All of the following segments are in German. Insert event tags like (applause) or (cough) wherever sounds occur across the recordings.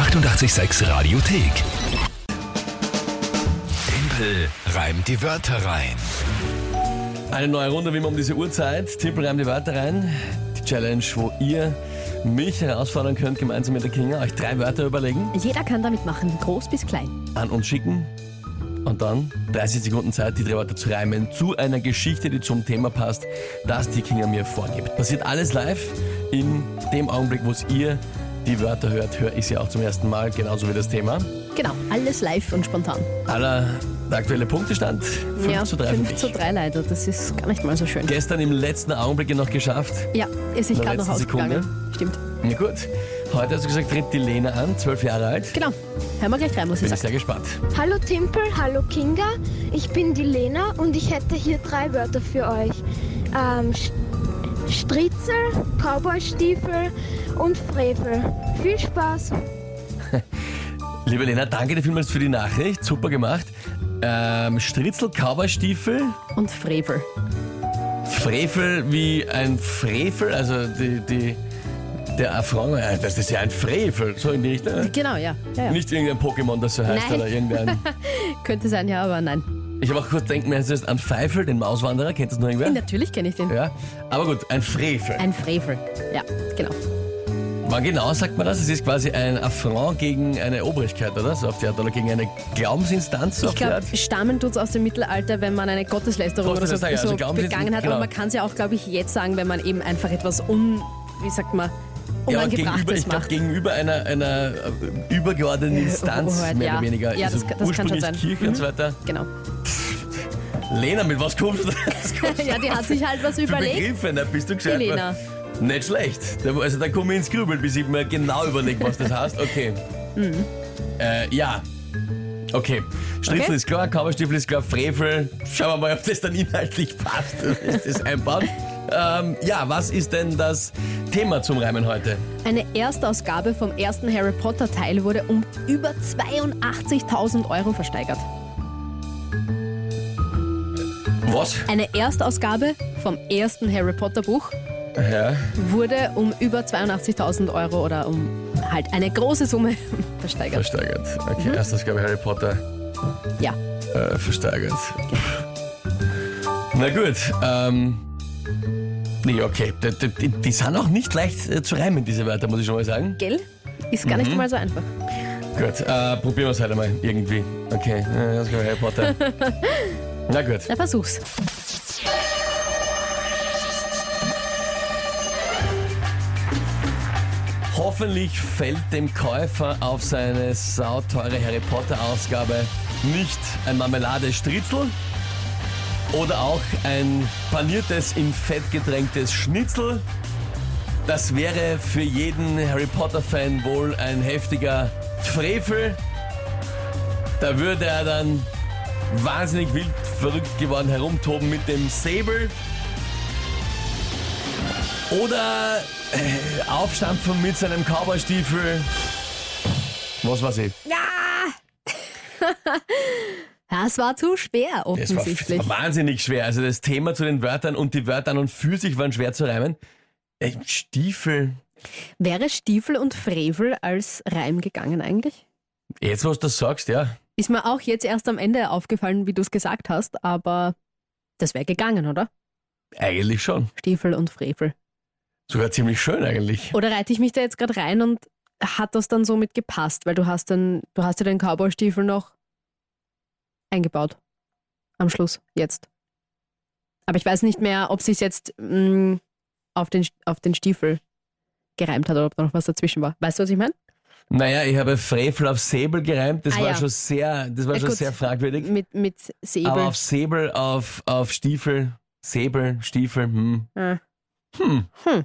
886 Radiothek. Tempel reimt die Wörter rein. Eine neue Runde, wie man um diese Uhrzeit. Tippel reimt die Wörter rein. Die Challenge, wo ihr mich herausfordern könnt, gemeinsam mit der Kinga, euch drei Wörter überlegen, Jeder kann damit machen, groß bis klein. an uns schicken und dann 30 Sekunden Zeit, die drei Wörter zu reimen zu einer Geschichte, die zum Thema passt, das die Kinga mir vorgibt. Passiert alles live. In dem Augenblick, wo es ihr die Wörter hört, höre ich sie auch zum ersten Mal, genauso wie das Thema. Genau, alles live und spontan. Aller, der aktuelle Punktestand 5 ja, zu 3 für 5 mich. zu 3 leider, das ist gar nicht mal so schön. Gestern im letzten Augenblick noch geschafft. Ja, ist der gerade noch ausgegangen. Stimmt. Na gut. Heute hast du gesagt, tritt die Lena an, zwölf Jahre alt. Genau. Hören wir gleich rein, was sie Bin ich sagt. sehr gespannt. Hallo Timpel, hallo Kinga, ich bin die Lena und ich hätte hier drei Wörter für euch. Ähm, Stritzel, Cowboystiefel und Frevel. Viel Spaß! (laughs) Liebe Lena, danke dir vielmals für die Nachricht. Super gemacht. Ähm, Stritzel, Cowboystiefel, Und Frevel. Frevel wie ein Frevel, also die, die, der Affront, äh, das ist ja ein Frevel, so in die Richtung. Genau, ja. ja, ja. Nicht irgendein Pokémon, das so heißt, Nein. oder irgendein. (laughs) Könnte sein, ja, aber nein. Ich habe auch kurz denken müssen, es ist an Pfeifel, den Mauswanderer, kennt das noch irgendwer? Natürlich kenne ich den. Ja, aber gut, ein Frevel. Ein Frevel. Ja, genau. Wann genau sagt man das? Es ist quasi ein Affront gegen eine Obrigkeit, oder? So auf die Art, oder gegen eine Glaubensinstanz, so Ich auf die glaube, Art? stammen tut es aus dem Mittelalter, wenn man eine Gotteslästerung oder so, Gotteslästerung, ja, also so Glaubenssätze, begangen hat. genau. Aber man kann es ja auch, glaube ich, jetzt sagen, wenn man eben einfach etwas un... Wie sagt man? Ja, gegenüber, ich glaube, macht. gegenüber einer, einer äh, übergeordneten (laughs) Instanz, Oberhoheit, mehr ja. oder weniger. Ja, also das kann- das kann schon ursprünglich sein. Kirche und so weiter. Genau. Lena, mit was kommst du? (laughs) Was kommst (laughs) Ja, die hat sich halt was für überlegt. Begriffe? Na, bist du gescheit? Die Lena. Nicht schlecht. Da- Also da komme ich ins Grübeln, bis ich mir genau überlege, was das heißt. Okay. Mhm. Äh, ja. Okay. Stritzel Okay. ist klar, Kauberstiefel ist klar, Frevel. Schauen wir mal, ob das dann inhaltlich passt, ich das einbauen. Ähm, ja, was ist denn das Thema zum Reimen heute? Eine Erstausgabe vom ersten Harry Potter Teil wurde um über 82.000 Euro versteigert. Was? Eine Erstausgabe vom ersten Harry Potter Buch Ja. wurde um über 82.000 Euro oder um halt eine große Summe (laughs) versteigert. Versteigert. Okay, erstes, glaube ich, Harry Potter Ja. äh, versteigert. Na gut, ähm. Nee, okay. Die, die, die sind auch nicht leicht äh, zu reimen, diese Wörter, muss ich schon mal sagen. Gell? Ist gar Mhm. nicht mal so einfach. Gut, äh, probieren wir es halt einmal irgendwie. Okay, äh, das Harry Potter. (laughs) Na gut. Na, versuch's. Hoffentlich fällt dem Käufer auf seine sauteure Harry Potter Ausgabe nicht ein Marmelade-Stritzel oder auch ein paniertes, in Fett getränktes Schnitzel. Das wäre für jeden Harry Potter-Fan wohl ein heftiger Frevel. Da würde er dann wahnsinnig wild verrückt geworden herumtoben mit dem Säbel. Oder äh, aufstampfen mit seinem Cowboystiefel. Was weiß ich. (laughs) Das war zu schwer, Das war, offensichtlich. das war wahnsinnig schwer. Also das Thema zu den Wörtern und die Wörter an und für sich waren schwer zu reimen. Äh, Stiefel. Wäre Stiefel und Frevel als Reim gegangen eigentlich? Jetzt, was du das sagst, ja. Ist mir auch jetzt erst am Ende aufgefallen, wie du es gesagt hast, aber das wäre gegangen, oder? Eigentlich schon. Stiefel und Frevel. Sogar ziemlich schön eigentlich. Oder reite ich mich da jetzt gerade rein und hat das dann somit gepasst, weil du hast dann, du hast ja den Cowboy-Stiefel noch eingebaut. Am Schluss, jetzt. Aber ich weiß nicht mehr, ob sich jetzt mh, auf, den, auf den Stiefel gereimt hat oder ob da noch was dazwischen war. Weißt du, was ich meine? Naja, ich habe Frevel auf Säbel gereimt. Das Ah, war ja. schon sehr, das war Ja, schon gut. sehr fragwürdig. Mit, mit Säbel. Aber auf Säbel, auf, auf Stiefel, Säbel, Stiefel, hm. Ah. Hm. Hm.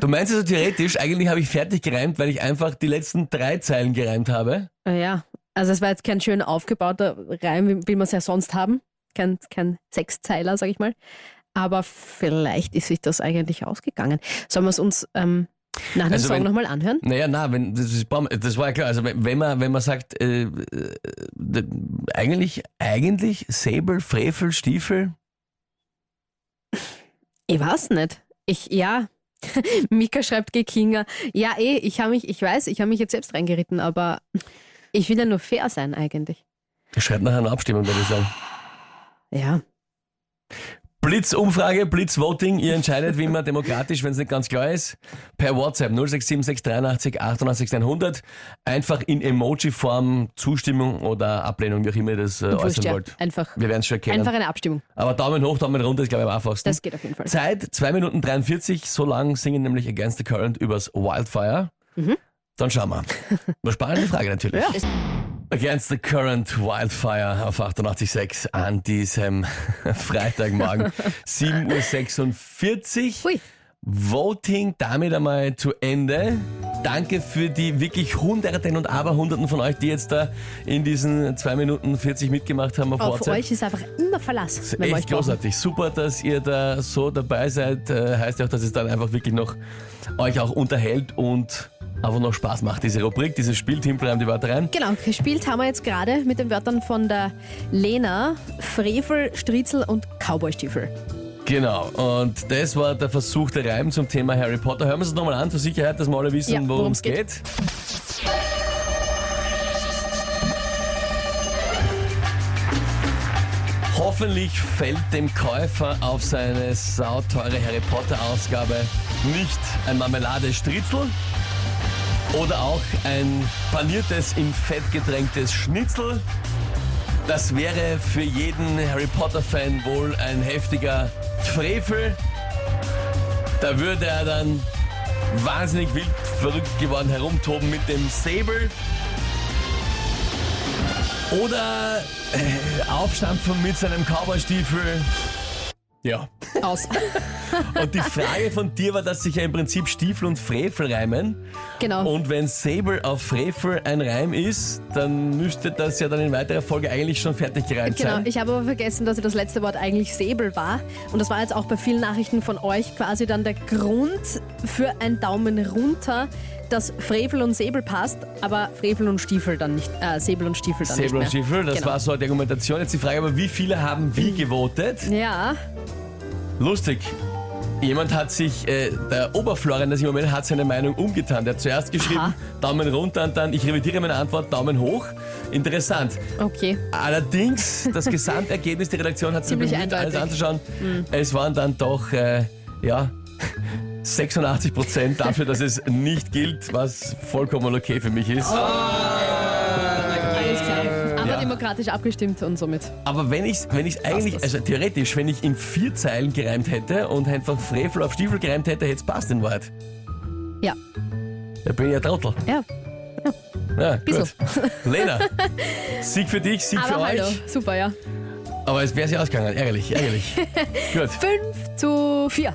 Du meinst also theoretisch, eigentlich habe ich fertig gereimt, weil ich einfach die letzten drei Zeilen gereimt habe. Ah, Ja, also es war jetzt kein schön aufgebauter Reim, wie, wir es ja sonst haben. Kein, kein Sechszeiler, sag ich mal. Aber vielleicht ist sich das eigentlich ausgegangen. Sollen wir es uns ähm, nach dem Also Song nochmal anhören? Naja, na, wenn, das, ist, das war ja klar. Also wenn, wenn man, wenn man sagt, äh, äh, eigentlich, eigentlich Säbel, Frevel, Stiefel, Ich weiß nicht. Ich, ja, (laughs) Mika schreibt Gekinga. Ja, eh, ich habe mich, ich weiß, ich habe mich jetzt selbst reingeritten, aber ich will ja nur fair sein eigentlich. Schreibt nachher eine Abstimmung, würde ich sagen. Ja. Blitzumfrage, Blitzvoting, ihr entscheidet wie immer demokratisch, wenn es nicht ganz klar ist. Per WhatsApp 0676 88 100. Einfach in Emoji-Form Zustimmung oder Ablehnung, wie auch immer ihr das äh, äußern ja. wollt. Einfach, Wir werden es schon erkennen. einfach eine Abstimmung. Aber Daumen hoch, Daumen runter ist, glaube ich, am einfachsten. Das geht auf jeden Fall. Zeit 2 Minuten 43, so lang singen nämlich Against the Current übers Wildfire. Dann schauen wir. Eine spannende Frage natürlich. Mhm. Ja. Against the Current Wildfire auf 88.6 an diesem (laughs) Freitagmorgen 7.46 Uhr. Hui. Voting damit einmal zu Ende. Danke für die wirklich Hunderten und Aberhunderten von euch, die jetzt da in diesen 2 Minuten 40 mitgemacht haben auf Auf WhatsApp. euch ist einfach immer Verlass, wenn wir euch echt brauchen. großartig. Super, dass ihr da so dabei seid. Äh, heißt ja auch, dass es dann einfach wirklich noch euch auch unterhält und einfach noch Spaß macht, diese Rubrik, dieses Spiel, Timpelreim die Wörter rein. Genau, gespielt haben wir jetzt gerade mit den Wörtern von der Lena, Frevel, Striezel und Cowboystiefel. Genau, und das war der Versuch der Reim zum Thema Harry Potter. Hören wir uns das nochmal an, zur Sicherheit, dass wir alle wissen, Ja, worum es es geht. geht. Hoffentlich fällt dem Käufer auf seine sauteure Harry Potter Ausgabe nicht ein Marmeladestritzel oder auch ein paniertes, in Fett getränktes Schnitzel. Das wäre für jeden Harry Potter-Fan wohl ein heftiger Frevel. Da würde er dann wahnsinnig wild verrückt geworden herumtoben mit dem Säbel. Oder äh, aufstampfen mit seinem Cowboystiefel. Ja. Aus. (laughs) Und die Frage von dir war, dass sich ja im Prinzip Stiefel und Frevel reimen. genau. Und wenn Säbel auf Frevel ein Reim ist, dann müsste das ja dann in weiterer Folge eigentlich schon fertig gereimt Genau, sein. ich habe aber vergessen, dass das letzte Wort eigentlich Säbel war. Und das war jetzt auch bei vielen Nachrichten von euch quasi dann der Grund für ein Daumen runter, dass Frevel und Säbel passt, aber Frevel und Stiefel dann nicht, äh, Säbel und Stiefel dann Säbel und nicht mehr. Stiefel, das genau. war so die Argumentation. Jetzt die Frage, aber wie viele haben wie (clears throat) gewotet? Ja, Lustig. Jemand hat sich, äh, der Oberflorian, das im Moment hat seine Meinung umgetan. Der hat zuerst geschrieben, Aha. Daumen runter und dann, ich revidiere meine Antwort, Daumen hoch. Interessant. okay. Allerdings, (laughs) das Gesamtergebnis, die Redaktion hat sich Ziemlich bemüht, alles eindeutig. anzuschauen. Es waren dann doch, äh, ja, 86 Prozent dafür, dass es nicht gilt, was vollkommen okay für mich ist. Alles klar. Aber Ja. demokratisch abgestimmt und somit. Aber wenn ich wenn ich's eigentlich, das. also theoretisch, wenn ich in vier Zeilen gereimt hätte und einfach Frevel auf Stiefel gereimt hätte, hätte es passt in Wahrheit. Ja. Da bin ich ja Trottel. Ja, Ja, Bissl. gut. Lena, (laughs) Sieg für dich, Sieg für aber hallo. euch. Super, ja. Aber es wäre sie ausgegangen. Ärgerlich, ärgerlich. (laughs) gut. 5 zu 4.